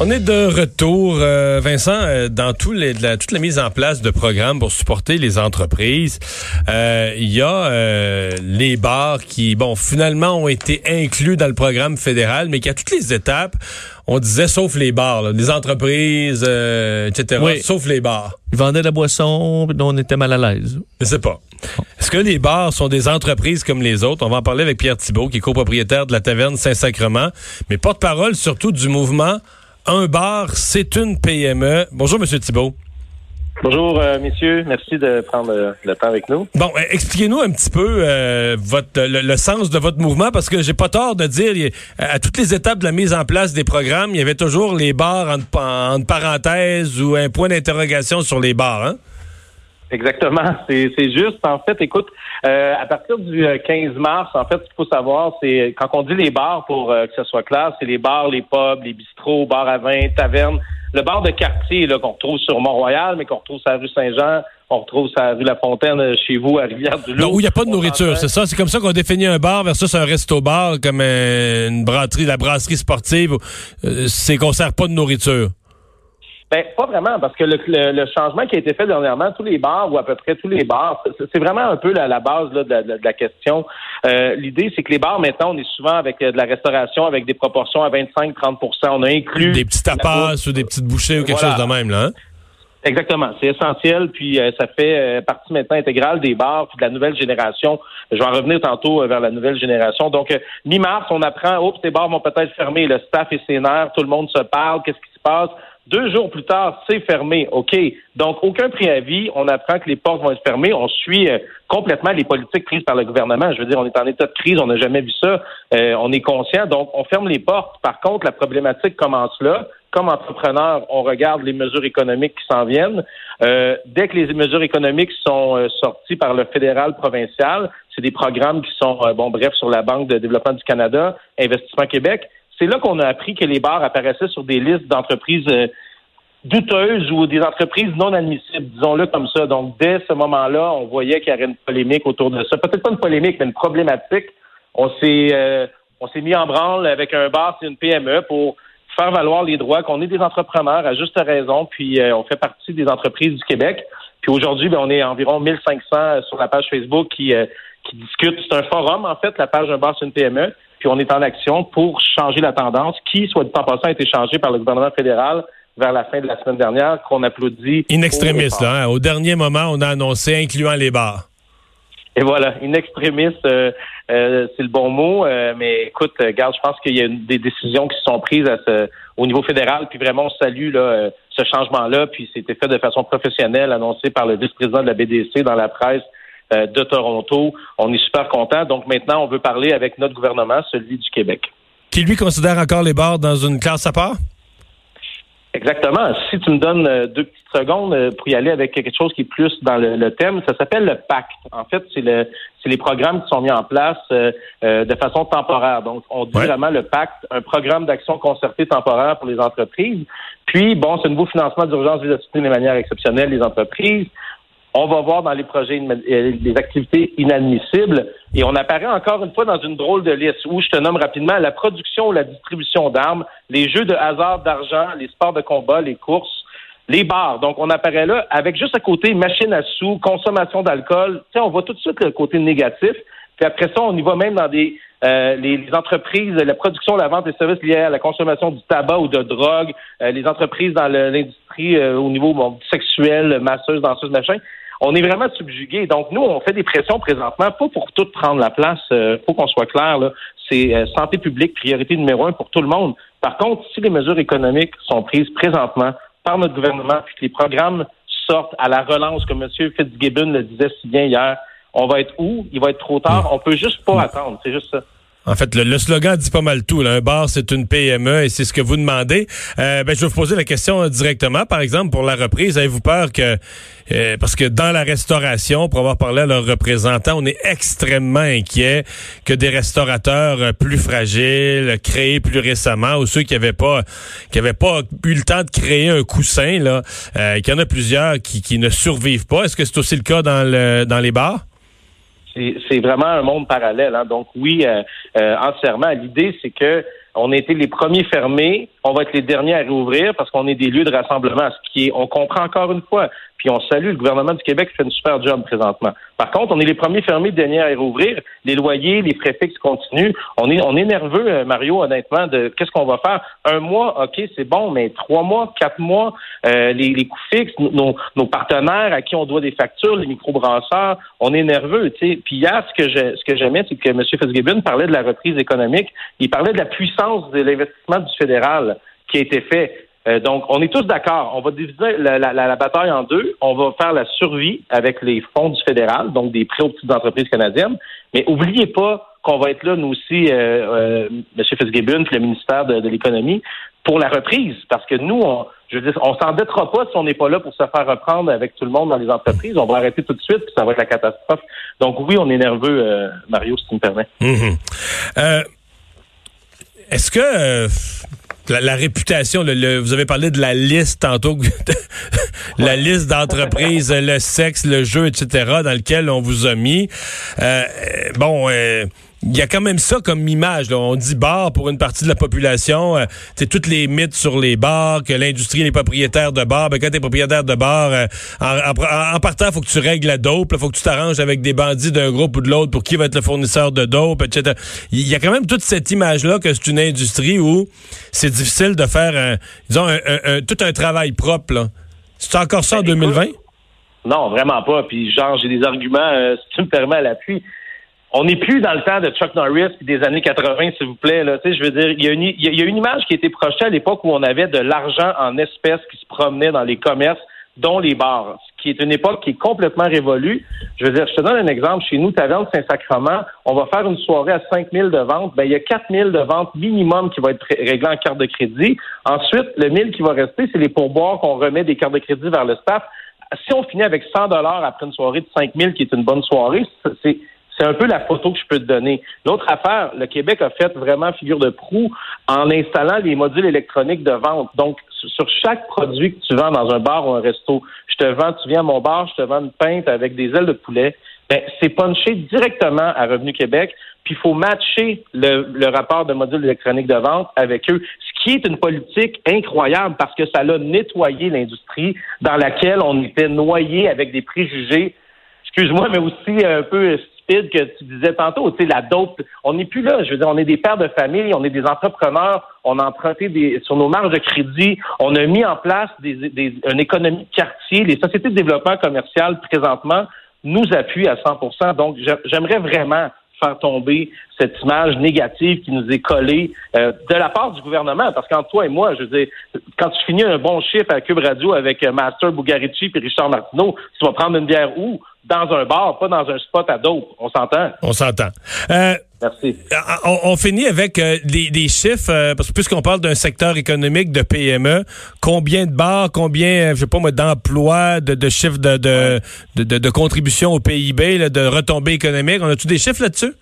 On est de retour, euh, Vincent, euh, dans tout les, la, toute la mise en place de programmes pour supporter les entreprises. Euh, Il y a les bars qui, bon, finalement ont été inclus dans le programme fédéral, mais qui à toutes les étapes, on disait sauf les bars, là, les entreprises, etc., Oui. sauf les bars. Ils vendaient de la boisson, puis on était mal à l'aise. Je sais pas. Est-ce que les bars sont des entreprises comme les autres? On va en parler avec Pierre Thibault, qui est copropriétaire de la taverne Saint-Sacrement, mais porte-parole surtout du mouvement Un bar, c'est une PME. Bonjour, Monsieur Thibault. Bonjour, euh, messieurs. Merci de prendre euh, le temps avec nous. Bon, euh, expliquez-nous un petit peu euh, votre le, le sens de votre mouvement, parce que j'ai pas tort de dire, a- à toutes les étapes de la mise en place des programmes, il y avait toujours les bars entre, entre parenthèses ou un point d'interrogation sur les bars. Hein? Exactement. C'est juste. En fait, écoute, euh, à partir du euh, 15 mars, en fait, ce qu'il faut savoir, c'est quand on dit les bars, pour euh, que ce soit clair, c'est les bars, les pubs, les bistrots, bars à vin, tavernes. Le bar de quartier qu'on retrouve sur Mont-Royal, mais qu'on retrouve sur la rue Saint-Jean, on retrouve sur la rue La Fontaine euh, chez vous, à Rivière-du-Loup. Où il n'y a pas de nourriture, c'est ça? C'est comme ça qu'on définit un bar versus un resto-bar, comme euh, une brasserie, la brasserie sportive. Euh, c'est qu'on sert pas de nourriture. Ben, pas vraiment, parce que le, le- le changement qui a été fait dernièrement, tous les bars, ou à peu près tous les bars, c'est vraiment un peu la, la base là, de, la, de la question. Euh, L'idée, c'est que les bars, maintenant, on est souvent avec euh, de la restauration avec des proportions à 25-30 On a inclus... Des petits tapas ou des petites bouchées ou quelque Voilà. chose de même, là. hein? Exactement, c'est essentiel, puis euh, ça fait euh, partie maintenant intégrale des bars, puis de la nouvelle génération. Je vais en revenir tantôt euh, vers la nouvelle génération. Donc, mi-mars, on apprend, oups, ces bars vont peut-être fermer, le staff est sénère, tout le monde se parle, qu'est-ce qui se passe? Deux jours plus tard, c'est fermé, OK? Donc, aucun préavis, on apprend que les portes vont être fermées, on suit euh, complètement les politiques prises par le gouvernement. Je veux dire, on est en état de crise, on n'a jamais vu ça, Euh, on est conscient, donc on ferme les portes. Par contre, la problématique commence là comme entrepreneur, on regarde les mesures économiques qui s'en viennent. Euh, dès que les mesures économiques sont euh, sorties par le fédéral provincial, c'est des programmes qui sont, euh, bon, bref, sur la Banque de développement du Canada, Investissement Québec. C'est là qu'on a appris que les bars apparaissaient sur des listes d'entreprises euh, douteuses ou des entreprises non admissibles, disons-le comme ça. Donc, dès ce moment-là, on voyait qu'il y avait une polémique autour de ça. Peut-être pas une polémique, mais une problématique. On s'est euh, on s'est mis en branle avec un bar, c'est une PME, pour faire valoir les droits, qu'on est des entrepreneurs à juste raison, puis euh, on fait partie des entreprises du Québec. Puis aujourd'hui, ben, on est environ 1500 sur la page Facebook qui, euh, qui discutent. C'est un forum, en fait, la page Un bar, c'est une PME. Puis on est en action pour changer la tendance qui, soit dit en passant, a été changée par le gouvernement fédéral vers la fin de la semaine dernière, qu'on applaudit. In extremis, là. hein? Au dernier moment, on a annoncé, incluant les bars. Et voilà, une extrémiste, euh, euh, c'est le bon mot. euh, mais écoute, euh, garde, je pense qu'il y a une- des décisions qui sont prises à ce- au niveau fédéral, puis vraiment on salue là, euh, ce changement-là, puis c'était fait de façon professionnelle, annoncé par le vice-président de la BDC dans la presse de Toronto. On est super content. Donc maintenant, on veut parler avec notre gouvernement, celui du Québec. Qui, lui, considère encore les bars dans une classe à part? Exactement. Si tu me donnes euh, deux petites secondes euh, pour y aller avec quelque chose qui est plus dans le, le thème, ça s'appelle le pacte. En fait, c'est le c'est les programmes qui sont mis en place euh, euh, de façon temporaire. Donc, on dit Ouais. vraiment le pacte, un programme d'action concertée temporaire pour les entreprises. Puis, bon, c'est un nouveau financement d'urgence vise à soutenir de manière exceptionnelle les entreprises. On va voir dans les projets inma- euh, des activités inadmissibles et on apparaît encore une fois dans une drôle de liste où je te nomme rapidement la production ou la distribution d'armes, les jeux de hasard d'argent, les sports de combat, les courses, les bars. Donc on apparaît là avec juste à côté machine à sous, consommation d'alcool. Tu sais, on voit tout de suite le côté négatif. Puis après ça, on y va même dans des euh, les, les entreprises, la production, la vente des services liés à la consommation du tabac ou de drogue, euh, les entreprises dans l'industrie euh, au niveau bon, sexuel, masseuse, danseuse, machin. On est vraiment subjugué. Donc, nous, on fait des pressions présentement, pas pour tout prendre la place. Euh, faut qu'on soit clair. là. C'est euh, santé publique, priorité numéro un pour tout le monde. Par contre, si les mesures économiques sont prises présentement par notre gouvernement, puis que les programmes sortent à la relance, comme M. Fitzgibbon le disait si bien hier, on va être où? Il va être trop tard. On peut juste pas attendre. C'est juste ça. En fait, le, slogan dit pas mal tout. Là. Un bar, c'est une PME et c'est ce que vous demandez. Euh, ben, je vais vous poser la question euh, directement. Par exemple, pour la reprise, avez-vous peur que... euh, parce que dans la restauration, pour avoir parlé à leurs représentants, on est extrêmement inquiet que des restaurateurs euh, plus fragiles, créés plus récemment, ou ceux qui avaient pas qui avaient pas eu le temps de créer un coussin, là, euh, qu'il y en a plusieurs qui, qui ne survivent pas. Est-ce que c'est aussi le cas dans, le, dans les bars? C'est vraiment un monde parallèle. hein. Donc oui, euh, euh, entièrement. L'idée, c'est que on a les premiers fermés, on va être les derniers à réouvrir parce qu'on est des lieux de rassemblement. Ce qui est, on comprend encore une fois. Puis on salue le gouvernement du Québec qui fait une super job présentement. Par contre, on est les premiers fermés, les derniers à réouvrir. Les loyers, les frais fixes continuent. On est, on est nerveux, euh, Mario, honnêtement, de qu'est-ce qu'on va faire? Un mois, ok, c'est bon, mais trois mois, quatre mois, euh, les, les coûts fixes, nos, partenaires à qui on doit des factures, les microbrasseurs, on est nerveux, tu. Puis hier, ce que je, ce que j'aimais, c'est que M. Fitzgibbon parlait de la reprise économique. Il parlait de la puissance de l'investissement du fédéral qui a été fait. Euh, donc, on est tous d'accord. On va diviser la, la- bataille en deux. On va faire la survie avec les fonds du fédéral, donc des prêts aux petites entreprises canadiennes. Mais oubliez pas qu'on va être là, nous aussi, euh, euh, M. Fitzgibbon, le ministère de, l'Économie, pour la reprise. Parce que nous, on, je veux dire, on s'endettera pas si on n'est pas là pour se faire reprendre avec tout le monde dans les entreprises. On va arrêter tout de suite, puis ça va être la catastrophe. Donc oui, on est nerveux, Mario, si tu me permets. Mhm. Est-ce que la, la réputation, le, le- vous avez parlé de la liste tantôt, la liste d'entreprises, le sexe, le jeu, etc., dans lequel on vous a mis. Euh, bon, euh, il y a quand même ça comme image. Là. On dit bar pour une partie de la population. Euh, c'est toutes les mythes sur les bars, que l'industrie est propriétaire de bars. Ben, quand t'es propriétaire de bar, euh, en, en, en partant, faut que tu règles la dope. Il faut que tu t'arranges avec des bandits d'un groupe ou de l'autre pour qui va être le fournisseur de dope, etc. Il y a quand même toute cette image-là que c'est une industrie où c'est difficile de faire, un, disons, un, tout un travail propre. là. C'est encore ça en Ben, écoute, 2020? Non, vraiment pas. Puis genre, j'ai des arguments, euh, si tu me permets, à l'appui. On n'est plus dans le temps de Chuck Norris des années 80, s'il vous plaît. Là. Je veux dire, il y, a une, image qui a été projetée à l'époque où on avait de l'argent en espèces qui se promenait dans les commerces, dont les bars, ce qui est une époque qui est complètement révolue. Je veux dire, je te donne un exemple. Chez nous, Taverne Saint-Sacrement, on va faire une soirée à 5 000 de ventes. Ben, il y a 4 000 de ventes minimum qui va être ré- réglé en carte de crédit. Ensuite, le 1000 qui va rester, c'est les pourboires qu'on remet des cartes de crédit vers le staff. Si on finit avec 100 dollars après une soirée de 5 000 qui est une bonne soirée, c'est c'est un peu la photo que je peux te donner. L'autre affaire, le Québec a fait vraiment figure de proue en installant les modules électroniques de vente. Donc, sur- chaque produit que tu vends dans un bar ou un resto, je te vends, tu viens à mon bar, je te vends une pinte avec des ailes de poulet. Ben, c'est punché directement à Revenu Québec, puis il faut matcher le, le rapport de modules électroniques de vente avec eux, ce qui est une politique incroyable parce que ça l'a nettoyé l'industrie dans laquelle on était noyé avec des préjugés excuse-moi, mais aussi un peu que tu disais tantôt, tu sais, la dope, on n'est plus là. Je veux dire, on est des pères de famille, on est des entrepreneurs, on a emprunté des, sur nos marges de crédit, on a mis en place des, des, une économie de quartier. Les sociétés de développement commercial, présentement, nous appuient à 100% Donc, j'a- j'aimerais vraiment faire tomber cette image négative qui nous est collée euh, de la part du gouvernement. Parce qu'entre toi et moi, je veux dire, quand tu finis un bon chiffre à Cube Radio avec euh, Master Bugarici et Richard Martineau, tu vas prendre une bière où? Dans un bar, pas dans un spot à dope. On s'entend? On s'entend. Euh, Merci. on, on finit avec euh, des, des chiffres, euh, parce que puisqu'on parle d'un secteur économique de PME, combien de bars, combien, je sais pas moi, d'emplois, de, de chiffres de, de, de, de- de contribution au PIB, là, de retombées économiques, on a-tu des chiffres là-dessus?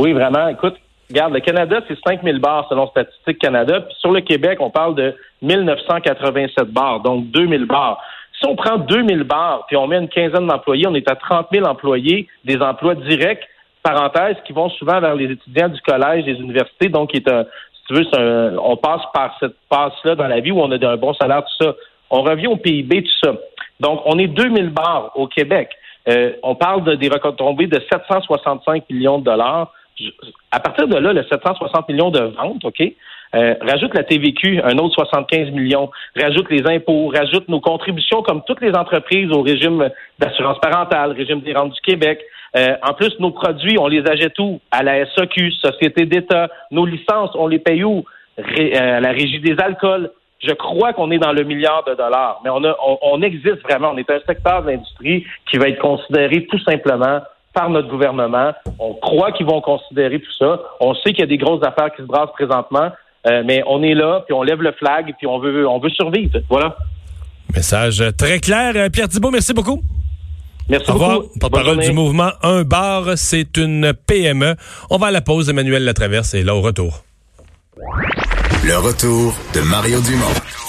Oui, vraiment. Écoute, regarde, le Canada, c'est 5000 bars selon Statistique Canada. Puis sur le Québec, on parle de 1987 bars, donc 2000 bars. Si on prend 2000 bars puis on met une quinzaine d'employés, on est à 30 000 employés, des emplois directs, parenthèse, qui vont souvent vers les étudiants du collège, des universités. Donc, est si tu veux, un- on passe par cette passe-là dans la vie où on a un bon salaire, tout ça. On revient au PIB, tout ça. Donc, on est 2000 bars au Québec. Euh, on parle de, des retombées de 765 millions de dollars. À partir de là, le 760 millions de ventes, OK? Euh, rajoute la TVQ, un autre 75 millions. Rajoute les impôts, rajoute nos contributions comme toutes les entreprises au régime d'assurance parentale, régime des rentes du Québec. Euh, en plus, nos produits, on les achète où? À la SAQ, Société d'État. Nos licences, on les paye où? Ré- euh, à la Régie des alcools. Je crois qu'on est dans le milliard de dollars, mais on, a, on, on existe vraiment. On est un secteur de l'industrie qui va être considéré tout simplement par notre gouvernement. On croit qu'ils vont considérer tout ça. On sait qu'il y a des grosses affaires qui se brassent présentement, euh, mais on est là, puis on lève le flag, puis on veut, on veut survivre. Voilà. Message très clair. Euh, Pierre Thibault, merci beaucoup. Merci Au revoir. beaucoup. Porte-parole Bonne du mouvement Un bar, c'est une PME. On va à la pause. Emmanuel Latraverse est là au retour. Le retour de Mario Dumont.